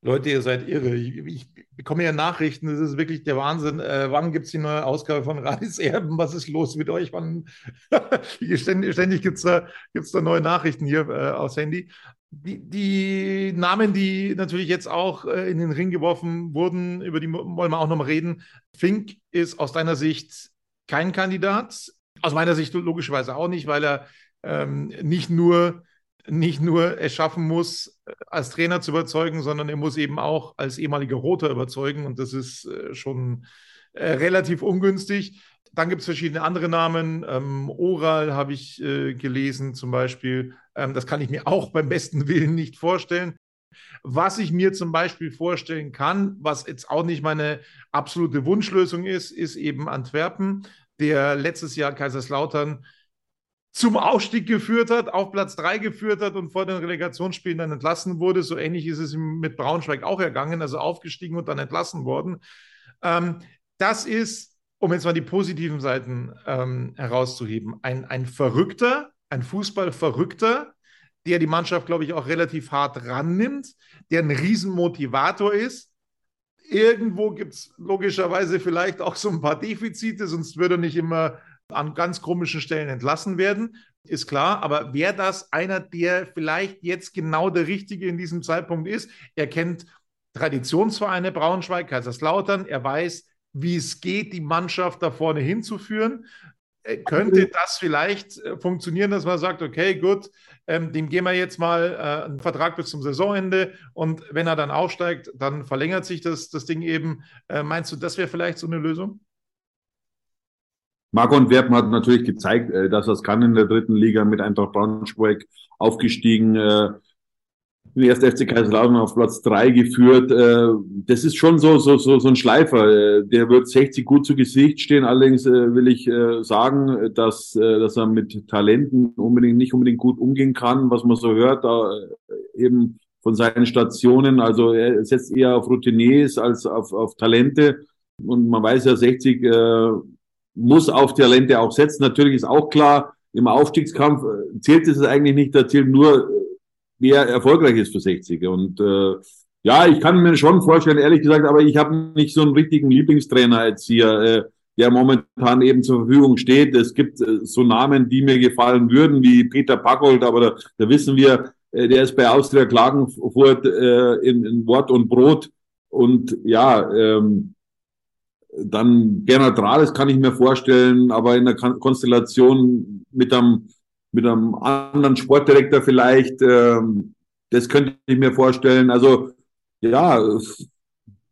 Leute, ihr seid irre. Ich, ich bekomme ja Nachrichten, das ist wirklich der Wahnsinn. Äh, wann gibt es die neue Ausgabe von Radis Erben? Was ist los mit euch? Wann *laughs* ständig ständig gibt es da, gibt's da neue Nachrichten hier äh, aufs Handy. Die, die, Namen, die natürlich jetzt auch äh, in den Ring geworfen wurden, über die wollen wir auch nochmal reden. Fink ist aus deiner Sicht kein Kandidat. Aus meiner Sicht logischerweise auch nicht, weil er ähm, nicht nur nicht nur es schaffen muss, als Trainer zu überzeugen, sondern er muss eben auch als ehemaliger Roter überzeugen. Und das ist äh, schon äh, relativ ungünstig. Dann gibt es verschiedene andere Namen. Ähm, Oral habe ich äh, gelesen zum Beispiel. Ähm, das kann ich mir auch beim besten Willen nicht vorstellen. Was ich mir zum Beispiel vorstellen kann, was jetzt auch nicht meine absolute Wunschlösung ist, ist eben Antwerpen, der letztes Jahr Kaiserslautern zum Aufstieg geführt hat, auf Platz 3 geführt hat und vor den Relegationsspielen dann entlassen wurde. So ähnlich ist es mit Braunschweig auch ergangen, also aufgestiegen und dann entlassen worden. Ähm, das ist, um jetzt mal die positiven Seiten ähm, herauszuheben, ein, ein Verrückter, ein Fußballverrückter, der die Mannschaft, glaube ich, auch relativ hart rannimmt, der ein Riesenmotivator ist. Irgendwo gibt es logischerweise vielleicht auch so ein paar Defizite, sonst würde er nicht immer an ganz komischen Stellen entlassen werden, ist klar. Aber wäre das einer, der vielleicht jetzt genau der Richtige in diesem Zeitpunkt ist? Er kennt Traditionsvereine Braunschweig, Kaiserslautern. Er weiß, wie es geht, die Mannschaft da vorne hinzuführen. Äh, könnte das vielleicht äh, funktionieren, dass man sagt, okay, gut, ähm, dem geben wir jetzt mal äh, einen Vertrag bis zum Saisonende und wenn er dann aufsteigt, dann verlängert sich das, das Ding eben. Äh, meinst du, das wäre vielleicht so eine Lösung? Marco und Werben hat natürlich gezeigt, äh, dass er es kann in der dritten Liga mit Eintracht Braunschweig aufgestiegen. Äh, den ersten FC Kaiserslautern auf Platz drei geführt. Äh, das ist schon so, so, so, so ein Schleifer. Der wird 60 gut zu Gesicht stehen. Allerdings will ich sagen, dass, dass er mit Talenten unbedingt nicht unbedingt gut umgehen kann, was man so hört, da eben von seinen Stationen. Also er setzt eher auf Routiniers als auf, auf Talente. Und man weiß ja, 60 muss auf Talente auch setzen. Natürlich ist auch klar, im Aufstiegskampf äh, zählt es eigentlich nicht, da zählt nur, äh, wer erfolgreich ist für 60. Und äh, ja, ich kann mir schon vorstellen, ehrlich gesagt, aber ich habe nicht so einen richtigen Lieblingstrainer als hier, äh, der momentan eben zur Verfügung steht. Es gibt äh, so Namen, die mir gefallen würden, wie Peter Packold, aber da, da wissen wir, äh, der ist bei Austria Klagenfurt äh, in, in Wort und Brot. Und ja, ähm, dann Gernot Rades kann ich mir vorstellen, aber in der Konstellation mit einem, mit einem anderen Sportdirektor vielleicht, ähm, das könnte ich mir vorstellen. Also ja,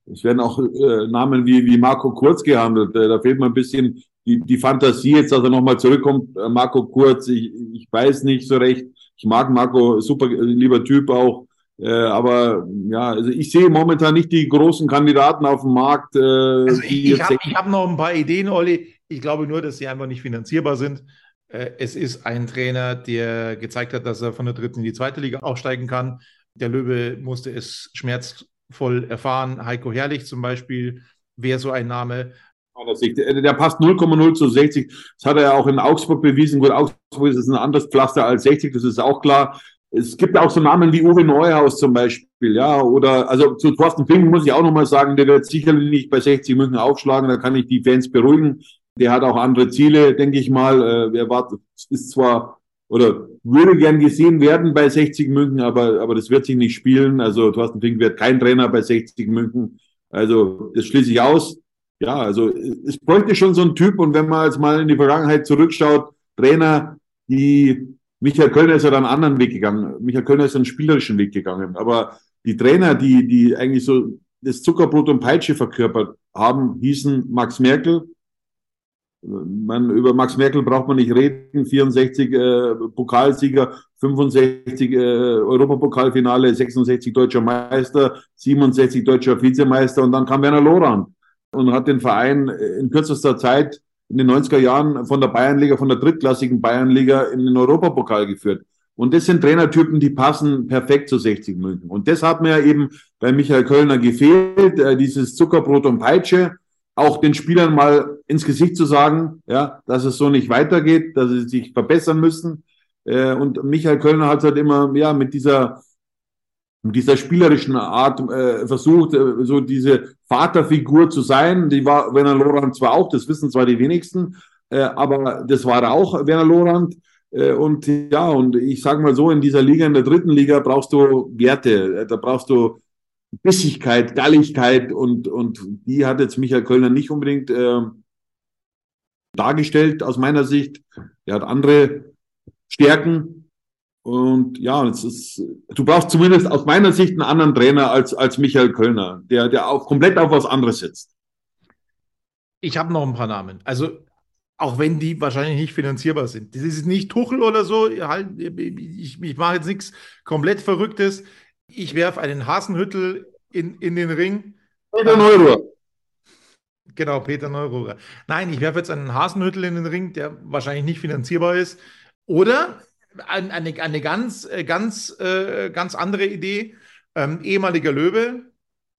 es werden auch äh, Namen wie, wie Marco Kurz gehandelt. Äh, da fehlt mir ein bisschen die, die Fantasie jetzt, dass er nochmal zurückkommt. Äh, Marco Kurz, ich, ich weiß nicht so recht. Ich mag Marco, super lieber Typ auch. Äh, aber ja, also ich sehe momentan nicht die großen Kandidaten auf dem Markt. Äh, also ich, habe hab noch ein paar Ideen, Olli. Ich glaube nur, dass sie einfach nicht finanzierbar sind. Äh, es ist ein Trainer, der gezeigt hat, dass er von der dritten in die zweite Liga aufsteigen kann. Der Löwe musste es schmerzvoll erfahren. Heiko Herrlich zum Beispiel wäre so ein Name. Der passt 0,0 zu 60. Das hat er ja auch in Augsburg bewiesen. Gut, Augsburg ist ein anderes Pflaster als 60, das ist auch klar. Es gibt auch so Namen wie Uwe Neuhaus zum Beispiel, ja, oder, also zu Thorsten Fink muss ich auch nochmal sagen, der wird sicherlich nicht bei 60 München aufschlagen, da kann ich die Fans beruhigen. Der hat auch andere Ziele, denke ich mal. Er war, ist zwar, oder würde gern gesehen werden bei 60 München, aber, aber das wird sich nicht spielen. Also Thorsten Fink wird kein Trainer bei 60 München. Also, das schließe ich aus. Ja, also, es bräuchte schon so ein Typ. Und wenn man jetzt mal in die Vergangenheit zurückschaut, Trainer, die Michael Kölner ist ja dann einen anderen Weg gegangen. Michael Kölner ist einen spielerischen Weg gegangen. Aber die Trainer, die, die eigentlich so das Zuckerbrot und Peitsche verkörpert haben, hießen Max Merkel. Man, über Max Merkel braucht man nicht reden. 64 äh, Pokalsieger, 65 äh, Europapokalfinale, 66 deutscher Meister, 67 deutscher Vizemeister und dann kam Werner Lorand und hat den Verein in kürzester Zeit in den 90er Jahren von der Bayernliga, von der drittklassigen Bayernliga in den Europapokal geführt. Und das sind Trainertypen, die passen perfekt zu 60 München. Und das hat mir eben bei Michael Kölner gefehlt, äh, dieses Zuckerbrot und Peitsche, auch den Spielern mal ins Gesicht zu sagen, ja, dass es so nicht weitergeht, dass sie sich verbessern müssen. Äh, und Michael Kölner hat halt immer, ja, mit dieser mit dieser spielerischen Art äh, versucht, äh, so diese Vaterfigur zu sein. Die war Werner Lorand zwar auch, das wissen zwar die wenigsten, äh, aber das war er auch, Werner Lorand. Äh, und ja, und ich sage mal so, in dieser Liga, in der dritten Liga, brauchst du Werte, äh, da brauchst du Bissigkeit, Galligkeit und, und die hat jetzt Michael Kölner nicht unbedingt äh, dargestellt aus meiner Sicht. Er hat andere Stärken, und ja, es ist, du brauchst zumindest aus meiner Sicht einen anderen Trainer als, als Michael Kölner, der, der auch komplett auf was anderes sitzt. Ich habe noch ein paar Namen. Also, auch wenn die wahrscheinlich nicht finanzierbar sind. Das ist nicht Tuchel oder so. Ich, ich mache jetzt nichts komplett Verrücktes. Ich werfe einen Hasenhüttel in, in den Ring. Peter Neuruhr. Genau, Peter Neururer. Nein, ich werfe jetzt einen Hasenhüttel in den Ring, der wahrscheinlich nicht finanzierbar ist. Oder eine, eine ganz, äh, ganz, äh, ganz andere Idee. Ähm, ehemaliger Löwe,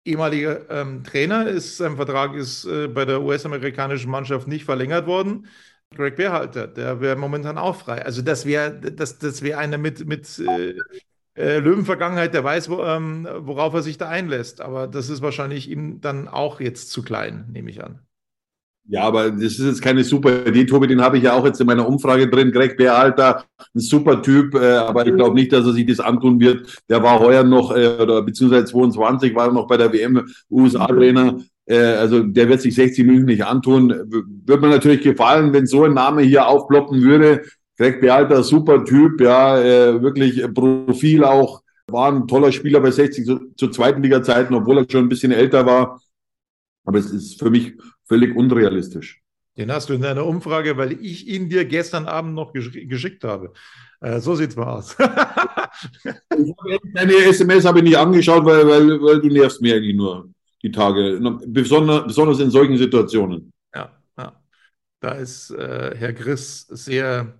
ehemaliger ähm, Trainer, ist, sein Vertrag ist äh, bei der US-amerikanischen Mannschaft nicht verlängert worden. Greg Beerhalter, der wäre momentan auch frei. Also das wäre das, das wär einer mit, mit äh, äh, Löwenvergangenheit, der weiß, wo, ähm, worauf er sich da einlässt. Aber das ist wahrscheinlich ihm dann auch jetzt zu klein, nehme ich an. Ja, aber das ist jetzt keine super Idee, Tobi, den habe ich ja auch jetzt in meiner Umfrage drin. Greg Beerhalter, ein super Typ, äh, aber ich glaube nicht, dass er sich das antun wird. Der war heuer noch, äh, oder beziehungsweise 22 war er noch bei der WM USA-Trainer. Äh, also der wird sich 60 Minuten nicht antun. Würde mir natürlich gefallen, wenn so ein Name hier aufploppen würde. Greg Bealter, super Typ, ja, äh, wirklich Profil auch, war ein toller Spieler bei 60 zu, zu zweiten Liga-Zeiten, obwohl er schon ein bisschen älter war. Aber es ist für mich völlig unrealistisch. Den hast du in deiner Umfrage, weil ich ihn dir gestern Abend noch gesch geschickt habe. Äh, so sieht's mal aus. *laughs* Deine SMS habe ich nicht angeschaut, weil, weil, weil du nervst mir eigentlich nur die Tage, besonders, besonders in solchen Situationen. Ja, ja. Da ist äh, Herr Griss sehr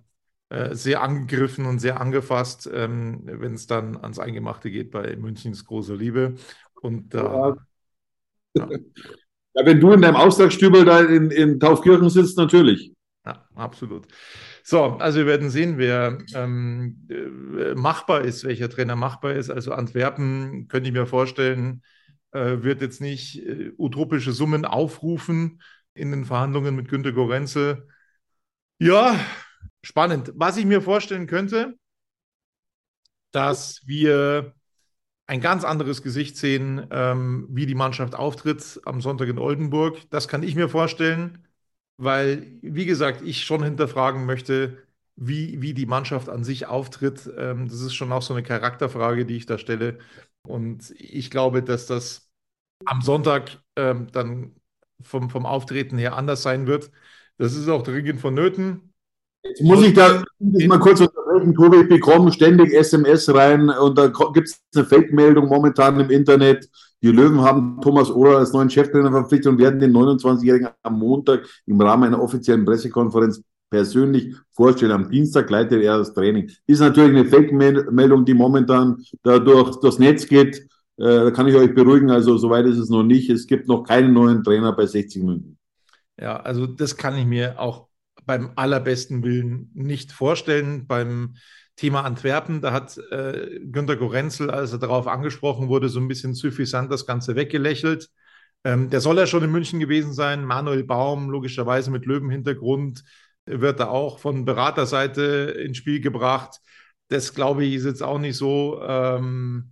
äh, sehr angegriffen und sehr angefasst, ähm, wenn es dann ans Eingemachte geht bei Münchens großer Liebe. Und ja. ja. Ja. wenn du in deinem Austragsstübel da in, in Taufkirchen sitzt, natürlich. Ja, absolut. So, also wir werden sehen, wer ähm, äh, machbar ist, welcher Trainer machbar ist. Also Antwerpen könnte ich mir vorstellen, äh, wird jetzt nicht äh, utopische Summen aufrufen in den Verhandlungen mit Günter Gorenzel. Ja, Spannend. Was ich mir vorstellen könnte, dass wir ein ganz anderes Gesicht sehen, ähm, wie die Mannschaft auftritt am Sonntag in Oldenburg. Das kann ich mir vorstellen, weil, wie gesagt, ich schon hinterfragen möchte, wie, wie die Mannschaft an sich auftritt. Ähm, das ist schon auch so eine Charakterfrage, die ich da stelle. Und ich glaube, dass das am Sonntag ähm, dann vom, vom Auftreten her anders sein wird. Das ist auch dringend vonnöten. Jetzt muss ich da mal kurz unterbrechen, Tobi, bekomme ständig SMS rein und da gibt es eine Fake-Meldung momentan im Internet. Die Löwen haben Thomas Ohrer als neuen Cheftrainer verpflichtet und werden den 29-Jährigen am Montag im Rahmen einer offiziellen Pressekonferenz persönlich vorstellen. Am Dienstag leitet er das Training. Ist natürlich eine Fake-Meldung, die momentan da durch, durchs Netz geht. Äh, da kann ich euch beruhigen, also soweit ist es noch nicht. Es gibt noch keinen neuen Trainer bei 60 Minuten. Ja, also das kann ich mir auch beim allerbesten Willen nicht vorstellen. Beim Thema Antwerpen, da hat äh, Günter Gorenzel, als er darauf angesprochen wurde, so ein bisschen suffisant das Ganze weggelächelt. Ähm, der soll ja schon in München gewesen sein. Manuel Baum, logischerweise mit Löwenhintergrund, wird da auch von Beraterseite ins Spiel gebracht. Das, glaube ich, ist jetzt auch nicht so, ähm,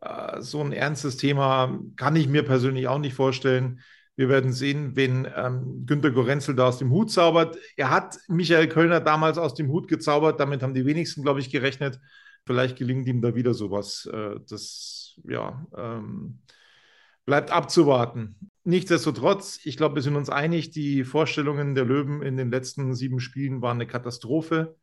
äh, so ein ernstes Thema. Kann ich mir persönlich auch nicht vorstellen. Wir werden sehen, wen ähm, Günter Gorenzel da aus dem Hut zaubert. Er hat Michael Kölner damals aus dem Hut gezaubert. Damit haben die wenigsten, glaube ich, gerechnet. Vielleicht gelingt ihm da wieder sowas. Äh, das, ja, ähm, bleibt abzuwarten. Nichtsdestotrotz, ich glaube, wir sind uns einig, die Vorstellungen der Löwen in den letzten sieben Spielen waren eine Katastrophe.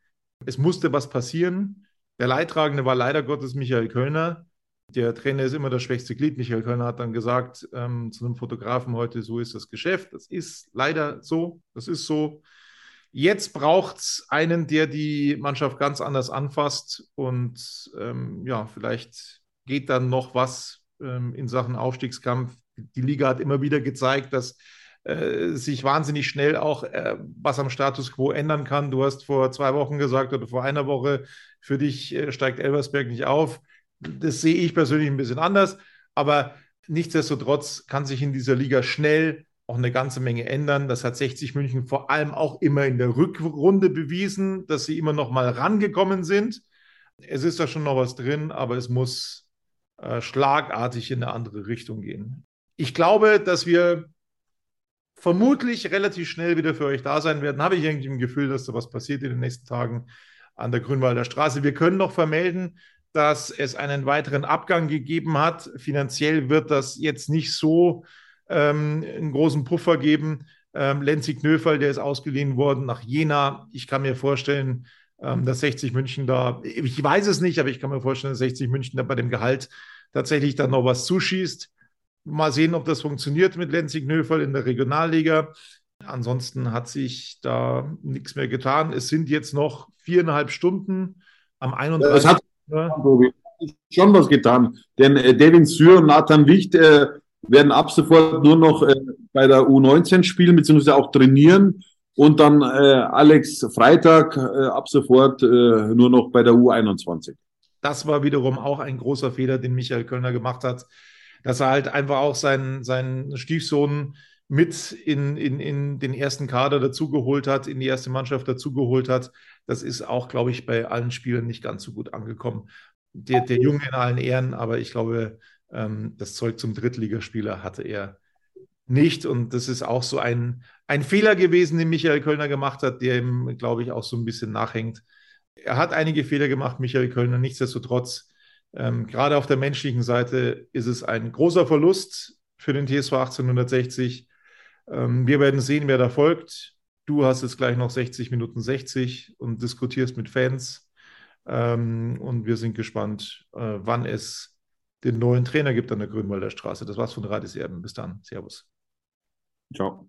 Es musste was passieren. Der Leidtragende war leider Gottes Michael Kölner der Trainer ist immer das schwächste Glied. Michael Kölner hat dann gesagt ähm, zu einem Fotografen heute, so ist das Geschäft. Das ist leider so. Das ist so. Jetzt braucht es einen, der die Mannschaft ganz anders anfasst und ähm, ja, vielleicht geht dann noch was ähm, in Sachen Aufstiegskampf. Die Liga hat immer wieder gezeigt, dass äh, sich wahnsinnig schnell auch äh, was am Status quo ändern kann. Du hast vor zwei Wochen gesagt oder vor einer Woche, für dich äh, steigt Elversberg nicht auf das sehe ich persönlich ein bisschen anders, aber nichtsdestotrotz kann sich in dieser Liga schnell auch eine ganze Menge ändern. Das hat 60 München vor allem auch immer in der Rückrunde bewiesen, dass sie immer noch mal rangekommen sind. Es ist da schon noch was drin, aber es muss äh, schlagartig in eine andere Richtung gehen. Ich glaube, dass wir vermutlich relativ schnell wieder für euch da sein werden. Habe ich irgendwie ein Gefühl, dass da was passiert in den nächsten Tagen an der Grünwalder Straße. Wir können noch vermelden, dass es einen weiteren Abgang gegeben hat. Finanziell wird das jetzt nicht so ähm, einen großen Puffer geben. Ähm, Lenzi Knöferl, der ist ausgeliehen worden nach Jena. Ich kann mir vorstellen, ähm, dass 60 München da, ich weiß es nicht, aber ich kann mir vorstellen, dass 60 München da bei dem Gehalt tatsächlich dann noch was zuschießt. Mal sehen, ob das funktioniert mit Lenzi Knöferl in der Regionalliga. Ansonsten hat sich da nichts mehr getan. Es sind jetzt noch viereinhalb Stunden am 31. Ja. schon was getan. Denn äh, Devin Sür und Nathan Wicht, äh, werden ab sofort nur noch äh, bei der U19 spielen, beziehungsweise auch trainieren. Und dann äh, Alex Freitag äh, ab sofort äh, nur noch bei der U21. Das war wiederum auch ein großer Fehler, den Michael Kölner gemacht hat, dass er halt einfach auch seinen, seinen Stiefsohn mit in, in, in den ersten Kader dazugeholt hat, in die erste Mannschaft dazugeholt hat. Das ist auch, glaube ich, bei allen Spielern nicht ganz so gut angekommen. Der, der Junge in allen Ehren, aber ich glaube, ähm, das Zeug zum Drittligaspieler hatte er nicht. Und das ist auch so ein, ein Fehler gewesen, den Michael Kölner gemacht hat, der ihm, glaube ich, auch so ein bisschen nachhängt. Er hat einige Fehler gemacht, Michael Kölner. Nichtsdestotrotz, ähm, gerade auf der menschlichen Seite ist es ein großer Verlust für den TSV 1860. Ähm, wir werden sehen, wer da folgt. Du hast jetzt gleich noch 60 Minuten 60 und diskutierst mit Fans. Ähm, und wir sind gespannt, äh, wann es den neuen Trainer gibt an der Grünwalder Straße. Das war's von Radis Erben. Bis dann. Servus. Ciao.